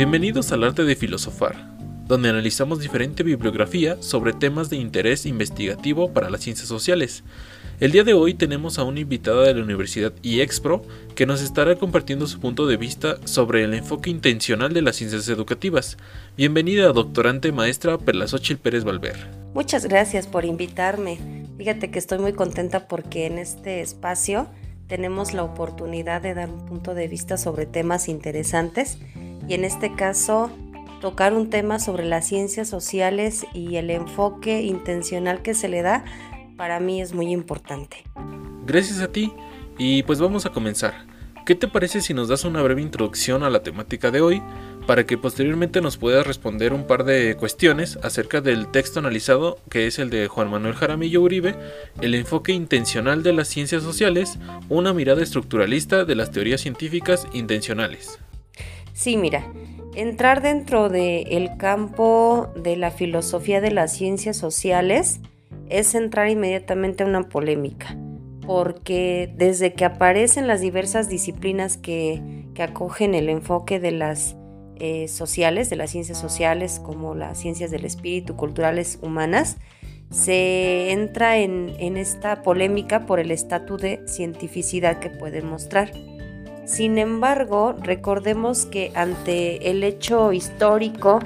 Bienvenidos al arte de filosofar, donde analizamos diferente bibliografía sobre temas de interés investigativo para las ciencias sociales. El día de hoy tenemos a una invitada de la Universidad IEXPRO que nos estará compartiendo su punto de vista sobre el enfoque intencional de las ciencias educativas. Bienvenida, doctorante maestra Perlasochil Pérez Valver. Muchas gracias por invitarme. Fíjate que estoy muy contenta porque en este espacio tenemos la oportunidad de dar un punto de vista sobre temas interesantes y en este caso tocar un tema sobre las ciencias sociales y el enfoque intencional que se le da para mí es muy importante. Gracias a ti y pues vamos a comenzar. ¿Qué te parece si nos das una breve introducción a la temática de hoy para que posteriormente nos puedas responder un par de cuestiones acerca del texto analizado que es el de Juan Manuel Jaramillo Uribe, el enfoque intencional de las ciencias sociales, una mirada estructuralista de las teorías científicas intencionales? Sí, mira, entrar dentro del campo de la filosofía de las ciencias sociales es entrar inmediatamente a una polémica, porque desde que aparecen las diversas disciplinas que, acogen el enfoque de las eh, sociales, de las ciencias sociales, como las ciencias del espíritu, culturales, humanas, se entra en, en esta polémica por el estatus de cientificidad que pueden mostrar. Sin embargo, recordemos que ante el hecho histórico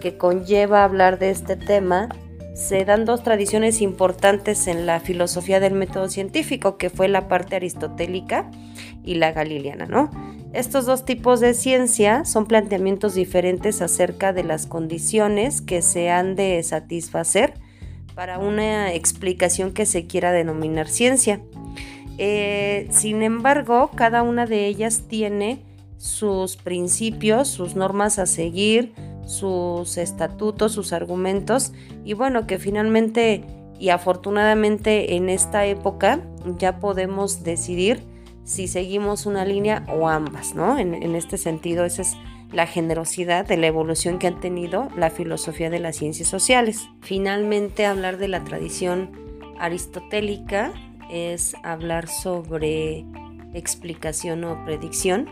que conlleva hablar de este tema, se dan dos tradiciones importantes en la filosofía del método científico, que fue la parte aristotélica y la galileana, ¿no? Estos dos tipos de ciencia son planteamientos diferentes acerca de las condiciones que se han de satisfacer para una explicación que se quiera denominar ciencia. Eh, sin embargo, cada una de ellas tiene sus principios, sus normas a seguir, sus estatutos, sus argumentos y bueno, que finalmente y afortunadamente en esta época ya podemos decidir si seguimos una línea o ambas, ¿no? En, en este sentido, esa es la generosidad de la evolución que han tenido la filosofía de las ciencias sociales. Finalmente, hablar de la tradición aristotélica es hablar sobre explicación o predicción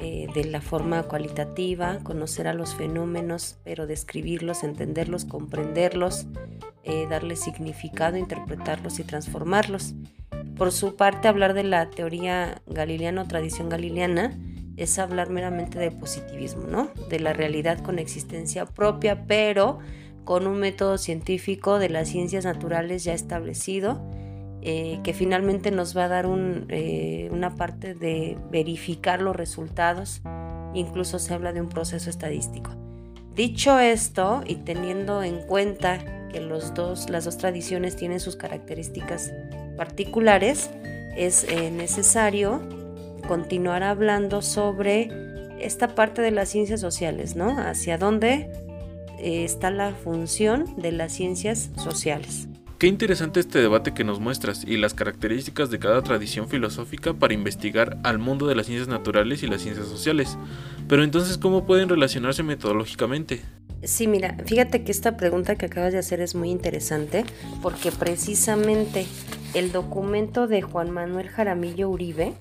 eh, de la forma cualitativa, conocer a los fenómenos, pero describirlos, entenderlos, comprenderlos, eh, darles significado, interpretarlos y transformarlos. Por su parte, hablar de la teoría galileana o tradición galileana es hablar meramente de positivismo, ¿no? De la realidad con existencia propia, pero con un método científico de las ciencias naturales ya establecido eh, que finalmente nos va a dar eh, una parte de verificar los resultados, incluso se habla de un proceso estadístico. Dicho esto, y teniendo en cuenta que los dos, las dos tradiciones tienen sus características particulares, es eh, necesario continuar hablando sobre esta parte de las ciencias sociales, ¿no? Hacia dónde está la función de las ciencias sociales. Qué interesante este debate que nos muestras y las características de cada tradición filosófica para investigar al mundo de las ciencias naturales y las ciencias sociales. Pero entonces, ¿cómo pueden relacionarse metodológicamente? Sí, mira, fíjate que esta pregunta que acabas de hacer es muy interesante porque precisamente el documento de Juan Manuel Jaramillo Uribe,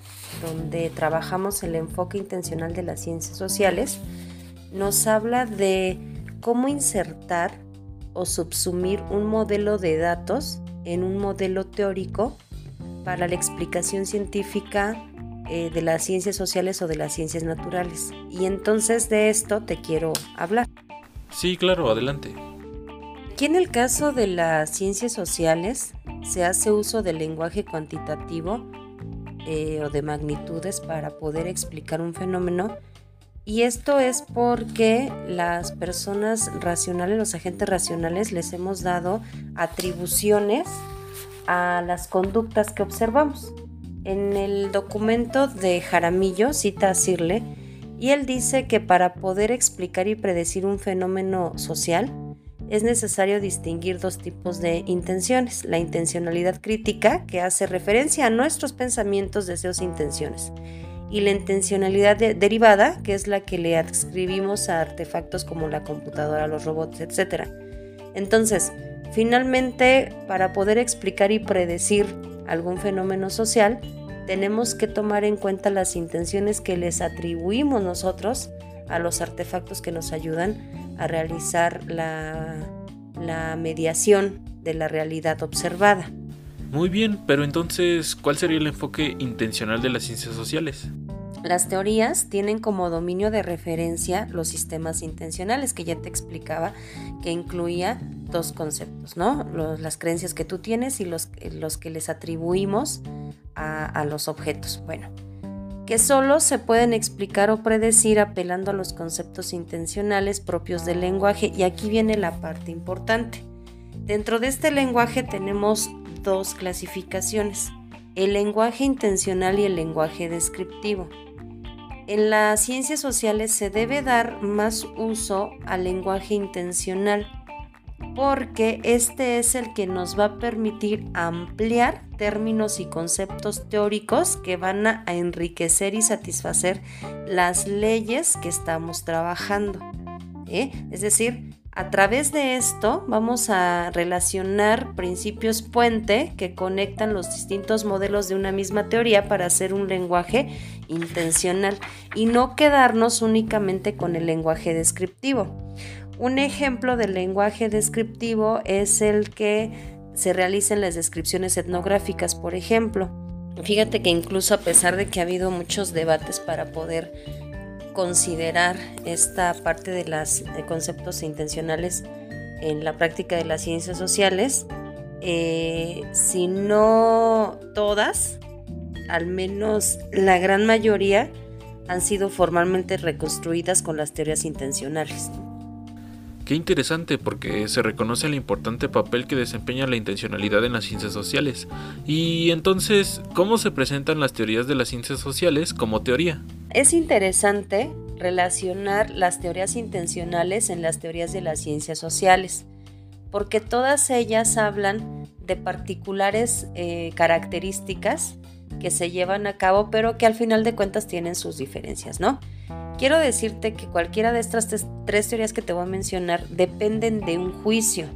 donde trabajamos el enfoque intencional de las ciencias sociales, nos habla de cómo insertar o subsumir un modelo de datos en un modelo teórico para la explicación científica eh, de las ciencias sociales o de las ciencias naturales. Y entonces de esto te quiero hablar. Sí, claro, adelante. Aquí en el caso de las ciencias sociales se hace uso del lenguaje cuantitativo eh, o de magnitudes para poder explicar un fenómeno y esto es porque las personas racionales, los agentes racionales, les hemos dado atribuciones a las conductas que observamos. En el documento de Jaramillo cita a Sirle y él dice que para poder explicar y predecir un fenómeno social es necesario distinguir dos tipos de intenciones. La intencionalidad crítica, que hace referencia a nuestros pensamientos, deseos e intenciones y la intencionalidad derivada, que es la que le adscribimos a artefactos como la computadora, los robots, etc. Entonces, finalmente, para poder explicar y predecir algún fenómeno social, tenemos que tomar en cuenta las intenciones que les atribuimos nosotros a los artefactos que nos ayudan a realizar la, la mediación de la realidad observada. Muy bien, pero entonces, ¿cuál sería el enfoque intencional de las ciencias sociales? Las teorías tienen como dominio de referencia los sistemas intencionales, que ya te explicaba que incluía dos conceptos, ¿no? las creencias que tú tienes y los, los que les atribuimos a, a los objetos. Bueno, que solo se pueden explicar o predecir apelando a los conceptos intencionales propios del lenguaje. Y aquí viene la parte importante. Dentro de este lenguaje tenemos dos clasificaciones, el lenguaje intencional y el lenguaje descriptivo. En las ciencias sociales se debe dar más uso al lenguaje intencional porque este es el que nos va a permitir ampliar términos y conceptos teóricos que van a enriquecer y satisfacer las leyes que estamos trabajando. ¿eh? Es decir, a través de esto vamos a relacionar principios puente que conectan los distintos modelos de una misma teoría para hacer un lenguaje intencional y no quedarnos únicamente con el lenguaje descriptivo. Un ejemplo del lenguaje descriptivo es el que se realiza en las descripciones etnográficas, por ejemplo. Fíjate que incluso a pesar de que ha habido muchos debates para poder considerar esta parte de los conceptos intencionales en la práctica de las ciencias sociales, eh, si no todas, al menos la gran mayoría, han sido formalmente reconstruidas con las teorías intencionales. Qué interesante porque se reconoce el importante papel que desempeña la intencionalidad en las ciencias sociales. Y entonces, ¿cómo se presentan las teorías de las ciencias sociales como teoría? Es interesante relacionar las teorías intencionales en las teorías de las ciencias sociales, porque todas ellas hablan de particulares eh, características que se llevan a cabo, pero que al final de cuentas tienen sus diferencias, ¿no? Quiero decirte que cualquiera de estas tres teorías que te voy a mencionar dependen de un juicio,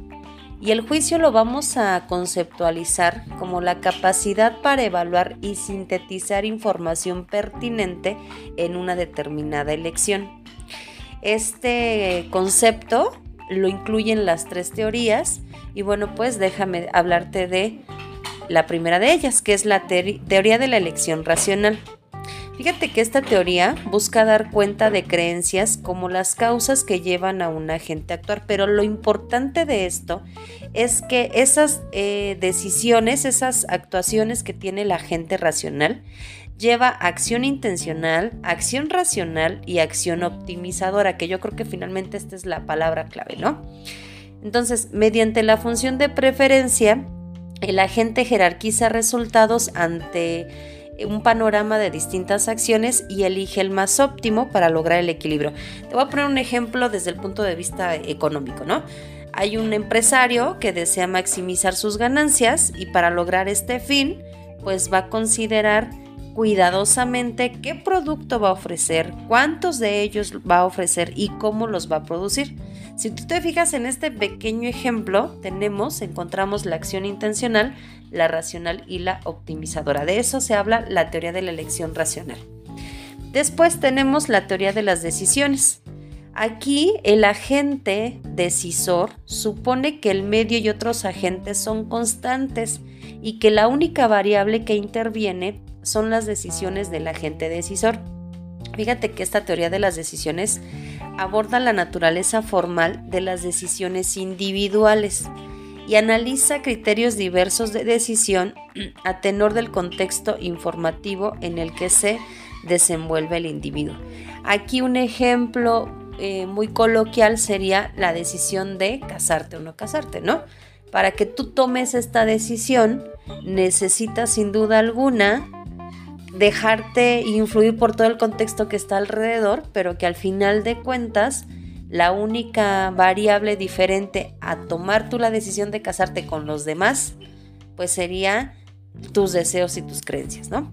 y el juicio lo vamos a conceptualizar como la capacidad para evaluar y sintetizar información pertinente en una determinada elección. Este concepto lo incluyen las tres teorías y bueno, pues déjame hablarte de la primera de ellas, que es la teoría de la elección racional. Fíjate que esta teoría busca dar cuenta de creencias como las causas que llevan a un agente a actuar, pero lo importante de esto es que esas eh, decisiones, esas actuaciones que tiene la agente racional, lleva acción intencional, acción racional y acción optimizadora, que yo creo que finalmente esta es la palabra clave, ¿no? Entonces, mediante la función de preferencia, el agente jerarquiza resultados ante un panorama de distintas acciones y elige el más óptimo para lograr el equilibrio. Te voy a poner un ejemplo desde el punto de vista económico, ¿no? Hay un empresario que desea maximizar sus ganancias y para lograr este fin, pues va a considerar cuidadosamente qué producto va a ofrecer, cuántos de ellos va a ofrecer y cómo los va a producir. Si tú te fijas en este pequeño ejemplo, tenemos, encontramos la acción intencional, la racional y la optimizadora. De eso se habla la teoría de la elección racional. Después tenemos la teoría de las decisiones. Aquí el agente decisor supone que el medio y otros agentes son constantes y que la única variable que interviene son las decisiones del agente decisor. Fíjate que esta teoría de las decisiones aborda la naturaleza formal de las decisiones individuales y analiza criterios diversos de decisión a tenor del contexto informativo en el que se desenvuelve el individuo. Aquí un ejemplo eh, muy coloquial sería la decisión de casarte o no casarte, ¿no? Para que tú tomes esta decisión necesitas sin duda alguna dejarte influir por todo el contexto que está alrededor, pero que al final de cuentas la única variable diferente a tomar tú la decisión de casarte con los demás, pues sería tus deseos y tus creencias, ¿no?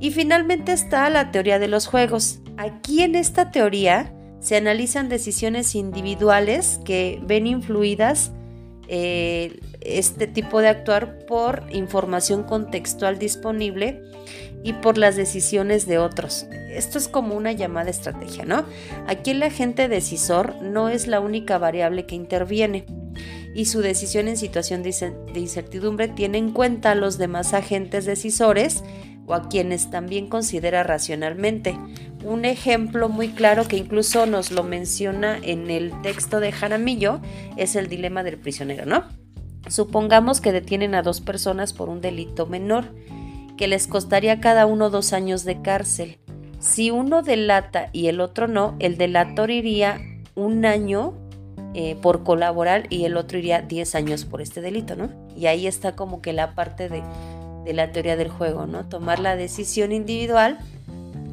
Y finalmente está la teoría de los juegos. Aquí en esta teoría se analizan decisiones individuales que ven influidas eh, este tipo de actuar por información contextual disponible y por las decisiones de otros. Esto es como una llamada estrategia, ¿no? Aquí el agente decisor no es la única variable que interviene y su decisión en situación de incertidumbre tiene en cuenta a los demás agentes decisores o a quienes también considera racionalmente. Un ejemplo muy claro que incluso nos lo menciona en el texto de Jaramillo es el dilema del prisionero, ¿no? Supongamos que detienen a dos personas por un delito menor, que les costaría cada uno dos años de cárcel. Si uno delata y el otro no, el delator iría un año eh, por colaborar y el otro iría 10 años por este delito, ¿no? Y ahí está como que la parte de, la teoría del juego, ¿no? Tomar la decisión individual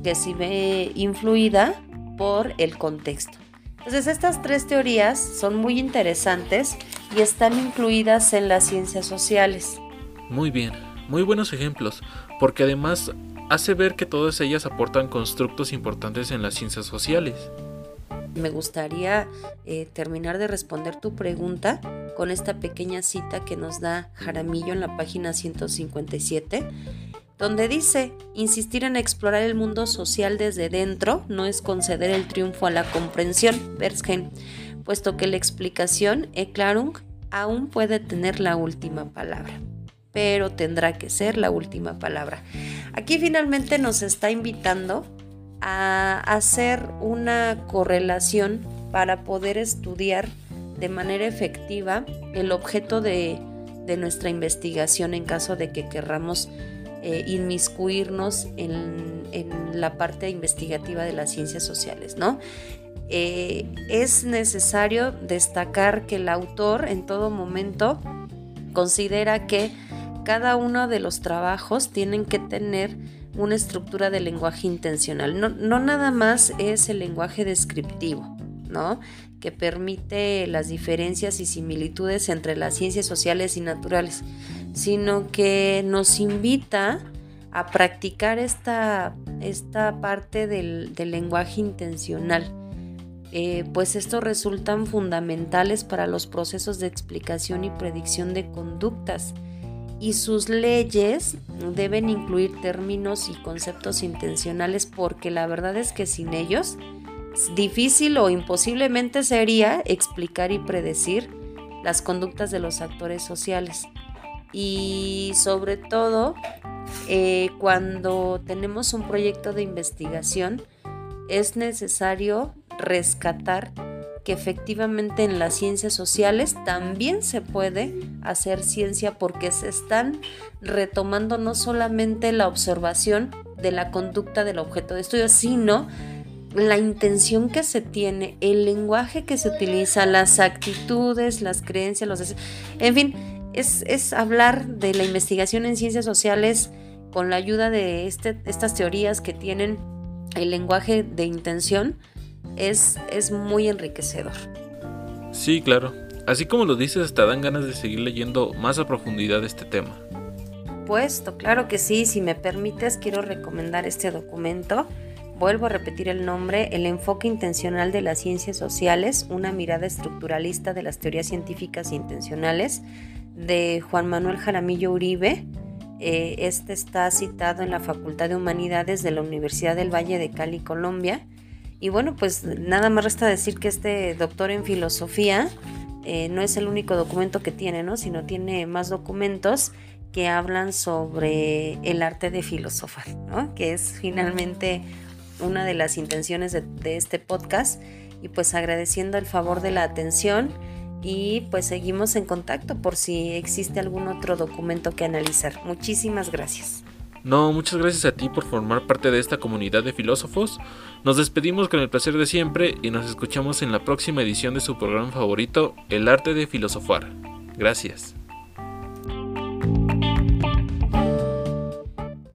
que se ve influida por el contexto. Entonces estas tres teorías son muy interesantes y están incluidas en las ciencias sociales. Muy bien, muy buenos ejemplos, porque además hace ver que todas ellas aportan constructos importantes en las ciencias sociales. Me gustaría eh, terminar de responder tu pregunta con esta pequeña cita que nos da Jaramillo en la página 157 donde dice, insistir en explorar el mundo social desde dentro no es conceder el triunfo a la comprensión, Bersgen, puesto que la explicación, Erklärung, aún puede tener la última palabra, pero tendrá que ser la última palabra. Aquí finalmente nos está invitando a hacer una correlación para poder estudiar de manera efectiva el objeto de, de nuestra investigación en caso de que querramos eh, inmiscuirnos en, la parte investigativa de las ciencias sociales, ¿no? Eh, es necesario destacar que el autor en todo momento considera que cada uno de los trabajos tienen que tener una estructura de lenguaje intencional. No, no nada más es el lenguaje descriptivo, ¿no? que permite las diferencias y similitudes entre las ciencias sociales y naturales, sino que nos invita a practicar esta, esta parte del, lenguaje intencional. Eh, pues estos resultan fundamentales para los procesos de explicación y predicción de conductas. Y sus leyes deben incluir términos y conceptos intencionales porque la verdad es que sin ellos difícil o imposiblemente sería explicar y predecir las conductas de los actores sociales. Y sobre todo eh, cuando tenemos un proyecto de investigación es necesario rescatar que efectivamente en las ciencias sociales también se puede hacer ciencia porque se están retomando no solamente la observación de la conducta del objeto de estudio, sino la intención que se tiene, el lenguaje que se utiliza, las actitudes, las creencias, los en fin, es, hablar de la investigación en ciencias sociales con la ayuda de este, estas teorías que tienen el lenguaje de intención, es, es muy enriquecedor. Sí, claro. Así como lo dices, hasta dan ganas de seguir leyendo más a profundidad este tema. Puesto, claro que sí. Si me permites, quiero recomendar este documento. Vuelvo a repetir el nombre, El enfoque intencional de las ciencias sociales, una mirada estructuralista de las teorías científicas intencionales, de Juan Manuel Jaramillo Uribe. Eh, este está citado en la Facultad de Humanidades de la Universidad del Valle de Cali, Colombia. Y bueno, pues nada más resta decir que este doctor en filosofía eh, no es el único documento que tiene, ¿no? Sino tiene más documentos que hablan sobre el arte de filosofar, ¿no? Que es finalmente una de las intenciones de, de este podcast. Y pues agradeciendo el favor de la atención y pues seguimos en contacto por si existe algún otro documento que analizar. Muchísimas gracias. No, muchas gracias a ti por formar parte de esta comunidad de filósofos. Nos despedimos con el placer de siempre y nos escuchamos en la próxima edición de su programa favorito, El arte de filosofar. Gracias.